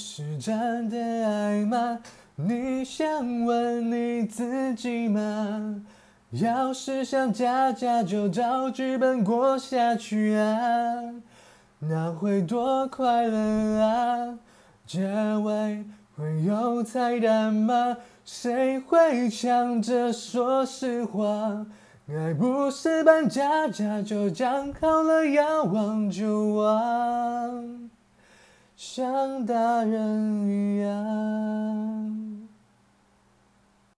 是真的爱吗？你想问你自己吗？要是想家家就照剧本过下去啊，那会多快乐啊！结尾会有彩蛋吗？谁会抢着说实话？爱不是扮家家酒，讲好了要忘就忘，像大人一样。